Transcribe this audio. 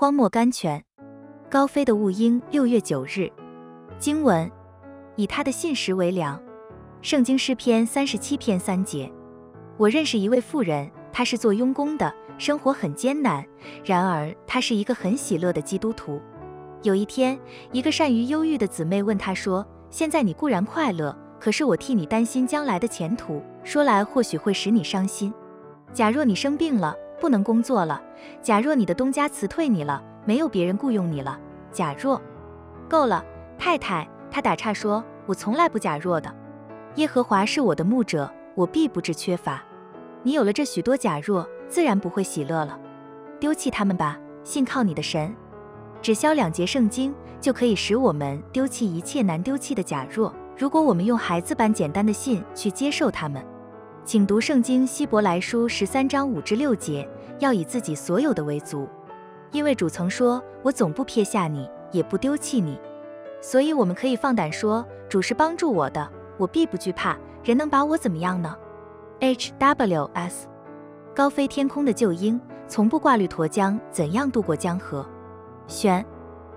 荒漠甘泉。高飞的雾鹰，六月九日。经文：以他的信实为粮。圣经诗篇三十七篇三节。我认识一位妇人，她是做佣工的，生活很艰难。然而，她是一个很喜乐的基督徒。有一天，一个善于忧郁的姊妹问她说：“现在你固然快乐，可是我替你担心将来的前途。说来或许会使你伤心。假若你生病了，不能工作了；假若你的东家辞退你了，没有别人雇佣你了；假若……够了，太太。”他打岔说：“我从来不假若的。耶和华是我的牧者，我必不致缺乏。”你有了这许多假若，自然不会喜乐了。丢弃他们吧，信靠你的神。只消两节圣经，就可以使我们丢弃一切难丢弃的假若。如果我们用孩子般简单的信去接受他们，请读圣经希伯来书十三章五至六节，要以自己所有的为足，因为主曾说：“我总不撇下你，也不丢弃你。”所以我们可以放胆说：“主是帮助我的，我必不惧怕。人能把我怎么样呢？” H W S，高飞天空的旧鹰，从不挂虑沱江怎样渡过江河。选。